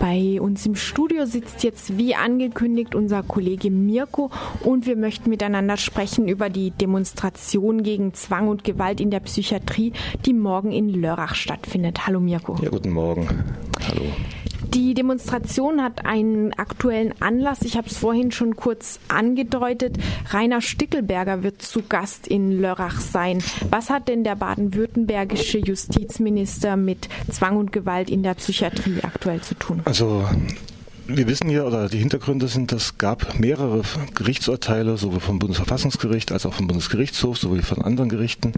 Bei uns im Studio sitzt jetzt wie angekündigt unser Kollege Mirko und wir möchten miteinander sprechen über die Demonstration gegen Zwang und Gewalt in der Psychiatrie, die morgen in Lörrach stattfindet. Hallo Mirko. Ja, guten Morgen. Hallo. Die Demonstration hat einen aktuellen Anlass. Ich habe es vorhin schon kurz angedeutet. Rainer Stickelberger wird zu Gast in Lörrach sein. Was hat denn der baden-württembergische Justizminister mit Zwang und Gewalt in der Psychiatrie aktuell zu tun? Also wir wissen ja, oder die Hintergründe sind, es gab mehrere Gerichtsurteile, sowohl vom Bundesverfassungsgericht als auch vom Bundesgerichtshof, sowie von anderen Gerichten,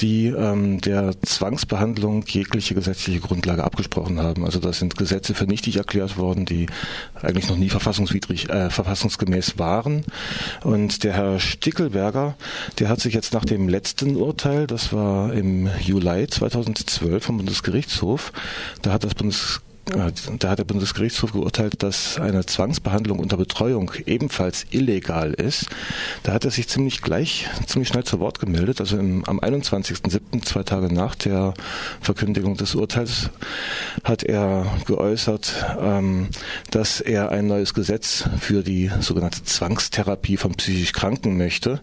die ähm, der Zwangsbehandlung jegliche gesetzliche Grundlage abgesprochen haben. Also da sind Gesetze für nichtig erklärt worden, die eigentlich noch nie verfassungswidrig, äh, verfassungsgemäß waren. Und der Herr Stickelberger, der hat sich jetzt nach dem letzten Urteil, das war im Juli 2012 vom Bundesgerichtshof, da hat das Bundesgerichtshof da hat der Bundesgerichtshof geurteilt, dass eine Zwangsbehandlung unter Betreuung ebenfalls illegal ist. Da hat er sich ziemlich gleich, ziemlich schnell zu Wort gemeldet. Also im, am 21.07., zwei Tage nach der Verkündigung des Urteils, hat er geäußert, ähm, dass er ein neues Gesetz für die sogenannte Zwangstherapie von psychisch Kranken möchte.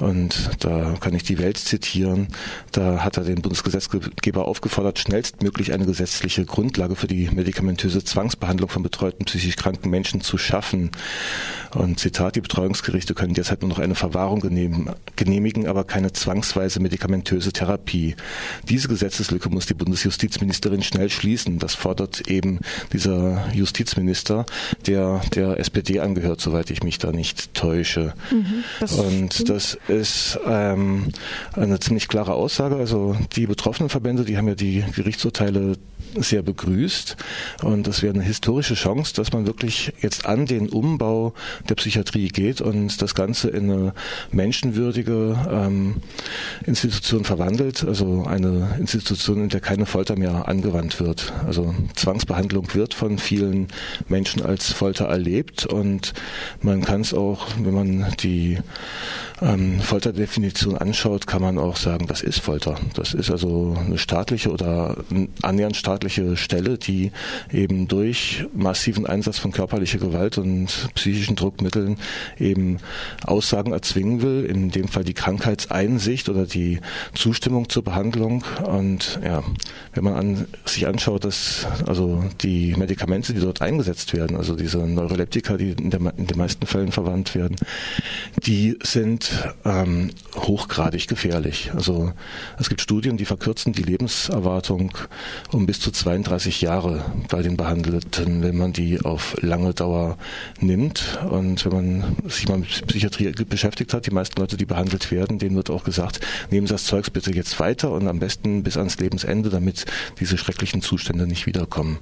Und da kann ich die Welt zitieren. Da hat er den Bundesgesetzgeber aufgefordert, schnellstmöglich eine gesetzliche Grundlage für die medikamentöse Zwangsbehandlung von betreuten psychisch kranken Menschen zu schaffen. Und Zitat, die Betreuungsgerichte können derzeit nur noch eine Verwahrung genehmigen, aber keine zwangsweise medikamentöse Therapie. Diese Gesetzeslücke muss die Bundesjustizministerin schnell schließen. Das fordert eben dieser Justizminister, der der SPD angehört, soweit ich mich da nicht täusche. Mhm, das Und das ist ähm, eine ziemlich klare Aussage. Also die betroffenen Verbände, die haben ja die Gerichtsurteile sehr begrüßt. Und das wäre eine historische Chance, dass man wirklich jetzt an den Umbau der Psychiatrie geht und das Ganze in eine menschenwürdige ähm, Institution verwandelt. Also eine Institution, in der keine Folter mehr angewandt wird. Also Zwangsbehandlung wird von vielen Menschen als Folter erlebt und man kann es auch, wenn man die ähm, Folterdefinition anschaut, kann man auch sagen, das ist Folter. Das ist also eine staatliche oder annähernd staatliche Stelle, die eben durch massiven Einsatz von körperlicher Gewalt und psychischen Druckmitteln eben Aussagen erzwingen will, in dem Fall die Krankheitseinsicht oder die Zustimmung zur Behandlung. Und ja, wenn man an, sich anschaut, dass also die Medikamente, die dort eingesetzt werden, also diese Neuroleptika, die in, der, in den meisten Fällen verwandt werden, die sind ähm, hochgradig gefährlich. Also es gibt Studien, die verkürzen die Lebenserwartung um bis zu 32 Jahre bei den Behandelten, wenn man die auf lange Dauer nimmt. Und wenn man sich mal mit Psychiatrie beschäftigt hat, die meisten Leute, die behandelt werden, denen wird auch gesagt, nehmen Sie das Zeugs bitte jetzt weiter und am besten bis ans Lebensende, damit diese schrecklichen Zustände nicht wiederkommen.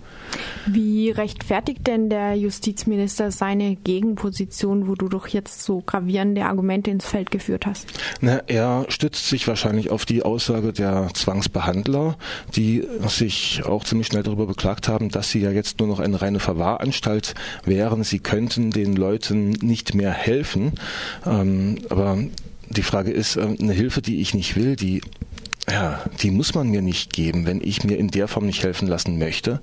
Wie rechtfertigt denn der Justizminister seine Gegenposition, wo du doch jetzt so gravierende Argumente ins Feld geführt hast? Na, er stützt sich wahrscheinlich auf die Aussage der Zwangsbehandler, die sich auch ziemlich schnell darüber beklagt haben, dass sie ja jetzt nur noch eine reine Verwahranstalt wären. Sie könnten den Leuten nicht mehr helfen. Ähm, aber die Frage ist, äh, eine Hilfe, die ich nicht will, die ja, die muss man mir nicht geben, wenn ich mir in der Form nicht helfen lassen möchte.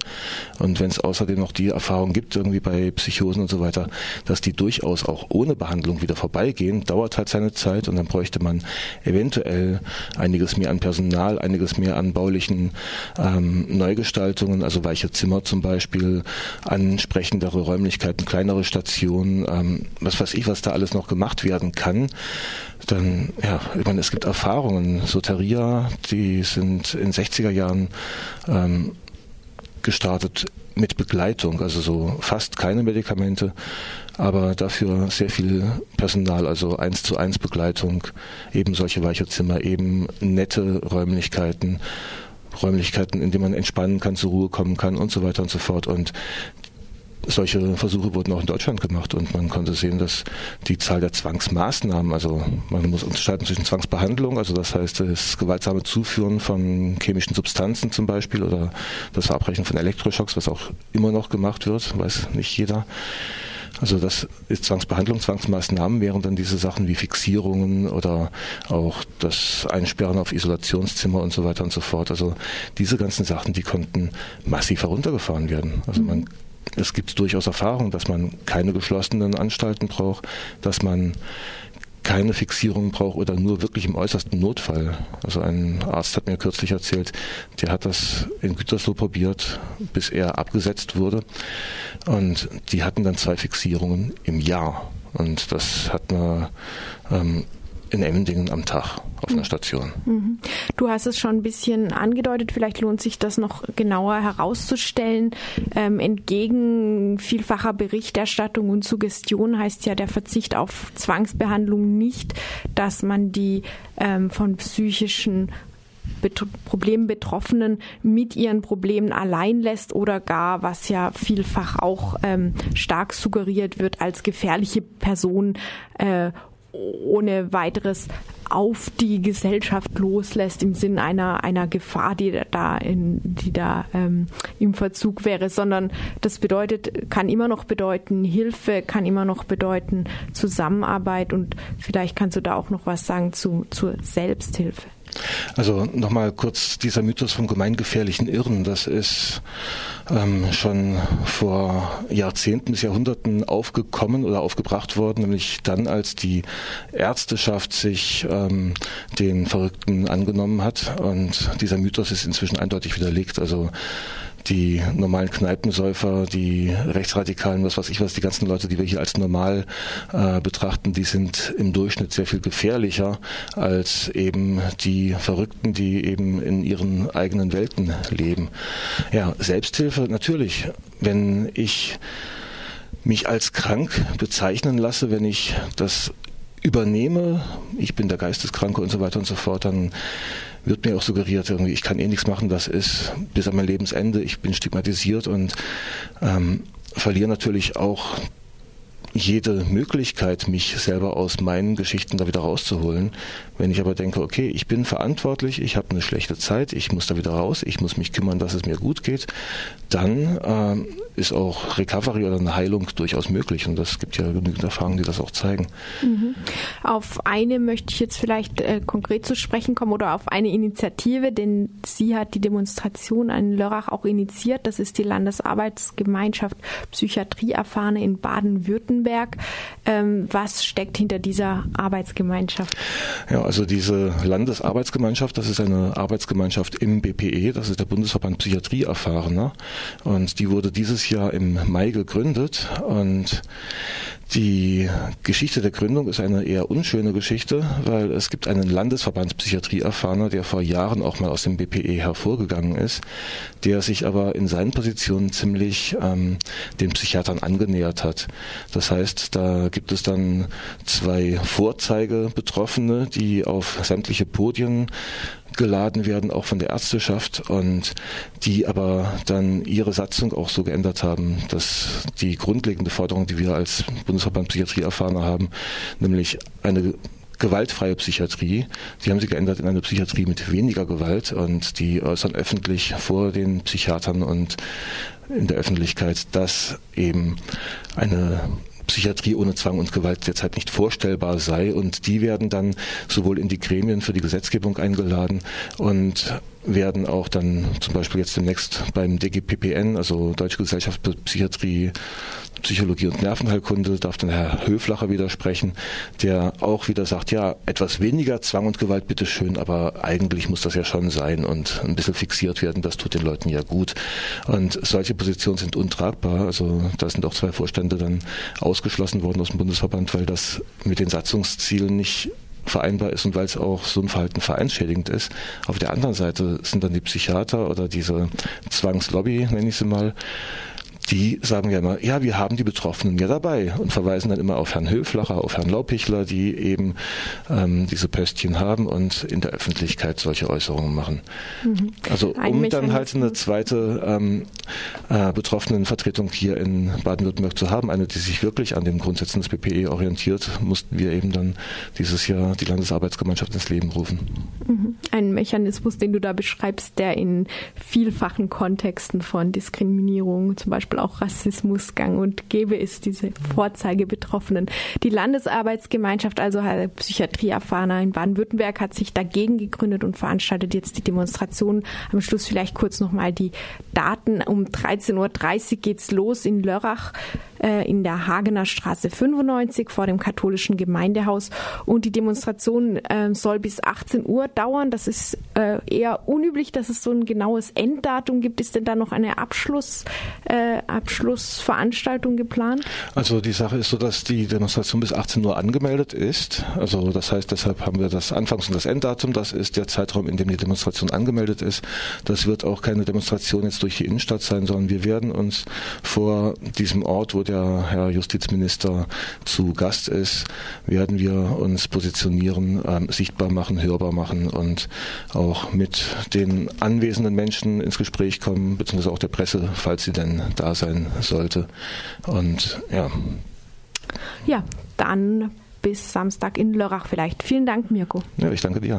Und wenn es außerdem noch die Erfahrung gibt, irgendwie bei Psychosen und so weiter, dass die durchaus auch ohne Behandlung wieder vorbeigehen, dauert halt seine Zeit und dann bräuchte man eventuell einiges mehr an Personal, einiges mehr an baulichen ähm, Neugestaltungen, also weiche Zimmer zum Beispiel, ansprechendere Räumlichkeiten, kleinere Stationen, ähm, was weiß ich, was da alles noch gemacht werden kann. Dann, ja, ich meine, es gibt Erfahrungen, Soteria, die sind in 60er Jahren ähm, gestartet mit Begleitung, also so fast keine Medikamente, aber dafür sehr viel Personal, also eins zu eins Begleitung, eben solche weiche Zimmer, eben nette Räumlichkeiten, Räumlichkeiten, in denen man entspannen kann, zur Ruhe kommen kann und so weiter und so fort. Und solche Versuche wurden auch in Deutschland gemacht und man konnte sehen, dass die Zahl der Zwangsmaßnahmen, also man muss unterscheiden zwischen Zwangsbehandlung, also das heißt das gewaltsame Zuführen von chemischen Substanzen zum Beispiel oder das Verabreichen von Elektroschocks, was auch immer noch gemacht wird, weiß nicht jeder. Also das ist Zwangsbehandlung, Zwangsmaßnahmen wären dann diese Sachen wie Fixierungen oder auch das Einsperren auf Isolationszimmer und so weiter und so fort. Also diese ganzen Sachen, die konnten massiv heruntergefahren werden. Also man es gibt durchaus Erfahrung, dass man keine geschlossenen Anstalten braucht, dass man keine Fixierung braucht oder nur wirklich im äußersten Notfall. Also ein Arzt hat mir kürzlich erzählt, der hat das in Gütersloh probiert, bis er abgesetzt wurde. Und die hatten dann zwei Fixierungen im Jahr. Und das hat eine ähm, in Emmendingen am Tag auf einer mhm. Station. Mhm. Du hast es schon ein bisschen angedeutet, vielleicht lohnt sich das noch genauer herauszustellen. Ähm, entgegen vielfacher Berichterstattung und Suggestion heißt ja der Verzicht auf Zwangsbehandlung nicht, dass man die ähm, von psychischen Bet Problemen Betroffenen mit ihren Problemen allein lässt oder gar, was ja vielfach auch ähm, stark suggeriert wird, als gefährliche Person äh, ohne weiteres auf die Gesellschaft loslässt im Sinn einer einer Gefahr, die da in, die da ähm, im Verzug wäre, sondern das bedeutet kann immer noch bedeuten Hilfe, kann immer noch bedeuten Zusammenarbeit und vielleicht kannst du da auch noch was sagen zu zur Selbsthilfe. Also nochmal kurz dieser Mythos vom gemeingefährlichen Irren, das ist ähm, schon vor Jahrzehnten bis Jahrhunderten aufgekommen oder aufgebracht worden, nämlich dann, als die Ärzteschaft sich ähm, den Verrückten angenommen hat. Und dieser Mythos ist inzwischen eindeutig widerlegt. Also die normalen Kneipensäufer, die Rechtsradikalen, was weiß ich was, die ganzen Leute, die wir hier als normal äh, betrachten, die sind im Durchschnitt sehr viel gefährlicher als eben die Verrückten, die eben in ihren eigenen Welten leben. Ja, Selbsthilfe natürlich. Wenn ich mich als krank bezeichnen lasse, wenn ich das übernehme, ich bin der Geisteskranke und so weiter und so fort, dann wird mir auch suggeriert, irgendwie, ich kann eh nichts machen, das ist bis an mein Lebensende, ich bin stigmatisiert und ähm, verliere natürlich auch jede Möglichkeit, mich selber aus meinen Geschichten da wieder rauszuholen. Wenn ich aber denke, okay, ich bin verantwortlich, ich habe eine schlechte Zeit, ich muss da wieder raus, ich muss mich kümmern, dass es mir gut geht, dann äh, ist auch Recovery oder eine Heilung durchaus möglich. Und das gibt ja genügend Erfahrungen, die das auch zeigen. Mhm. Auf eine möchte ich jetzt vielleicht äh, konkret zu sprechen kommen oder auf eine Initiative, denn sie hat die Demonstration in Lörrach auch initiiert. Das ist die Landesarbeitsgemeinschaft Psychiatrieerfahrene in Baden-Württemberg. Ähm, was steckt hinter dieser Arbeitsgemeinschaft? Ja, also diese Landesarbeitsgemeinschaft, das ist eine Arbeitsgemeinschaft im BPE, das ist der Bundesverband Psychiatrieerfahrener. Und die wurde dieses Jahr im Mai gegründet und die Geschichte der Gründung ist eine eher unschöne Geschichte, weil es gibt einen Landesverband Psychiatrieerfahrener, der vor Jahren auch mal aus dem BPE hervorgegangen ist, der sich aber in seinen Positionen ziemlich ähm, den Psychiatern angenähert hat. Das heißt, da gibt es dann zwei Vorzeigebetroffene, die auf sämtliche Podien geladen werden, auch von der Ärzteschaft und die aber dann ihre Satzung auch so geändert haben, dass die grundlegende Forderung, die wir als Bundesverband Psychiatrie erfahren haben, nämlich eine gewaltfreie Psychiatrie. Die haben sie geändert in eine Psychiatrie mit weniger Gewalt und die äußern öffentlich vor den Psychiatern und in der Öffentlichkeit, dass eben eine Psychiatrie ohne Zwang und Gewalt derzeit nicht vorstellbar sei. Und die werden dann sowohl in die Gremien für die Gesetzgebung eingeladen und werden auch dann zum Beispiel jetzt demnächst beim DGPPN, also Deutsche Gesellschaft für Psychiatrie, Psychologie und Nervenheilkunde, darf dann Herr Höflacher widersprechen, der auch wieder sagt, ja, etwas weniger Zwang und Gewalt, bitteschön, aber eigentlich muss das ja schon sein und ein bisschen fixiert werden, das tut den Leuten ja gut. Und solche Positionen sind untragbar. Also da sind auch zwei Vorstände dann ausgeschlossen worden aus dem Bundesverband, weil das mit den Satzungszielen nicht vereinbar ist und weil es auch so ein Verhalten vereinsschädigend ist. Auf der anderen Seite sind dann die Psychiater oder diese Zwangslobby, nenne ich sie mal, die sagen ja immer, ja, wir haben die Betroffenen ja dabei und verweisen dann immer auf Herrn Höflacher, auf Herrn Laupichler, die eben ähm, diese Pöstchen haben und in der Öffentlichkeit solche Äußerungen machen. Mhm. Also um dann halt eine zweite ähm, äh, Betroffenenvertretung hier in Baden-Württemberg zu haben, eine, die sich wirklich an den Grundsätzen des BPE orientiert, mussten wir eben dann dieses Jahr die Landesarbeitsgemeinschaft ins Leben rufen. Mhm. Ein Mechanismus, den du da beschreibst, der in vielfachen Kontexten von Diskriminierung, zum Beispiel manchmal auch Rassismus gang und gäbe ist, diese Vorzeigebetroffenen. Die Landesarbeitsgemeinschaft, also Psychiatrieerfahrener in Baden-Württemberg, hat sich dagegen gegründet und veranstaltet jetzt die Demonstration. Am Schluss vielleicht kurz nochmal die Daten. Um 13.30 Uhr geht's los in Lörrach äh, in der Hagener Straße 95 vor dem katholischen Gemeindehaus. Und die Demonstration äh, soll bis 18 Uhr dauern. Das ist äh, eher unüblich, dass es so ein genaues Enddatum gibt. Ist denn da noch eine Abschluss, äh, Abschlussveranstaltung geplant? Also die Sache ist so, dass die Demonstration bis 18 Uhr angemeldet ist. Also das heißt, deshalb haben wir das Anfangs- und das Enddatum. Das ist der Zeitraum, in dem die Demonstration angemeldet ist. Das wird auch keine Demonstration jetzt durch die Innenstadt sein, sondern wir werden uns vor diesem Ort, wo der Herr Justizminister zu Gast ist, werden wir uns positionieren, äh, sichtbar machen, hörbar machen und auch mit den anwesenden Menschen ins Gespräch kommen, beziehungsweise auch der Presse, falls sie denn da sein sollte. Und ja. Ja, dann bis Samstag in Lörrach vielleicht. Vielen Dank, Mirko. Ja, ich danke dir.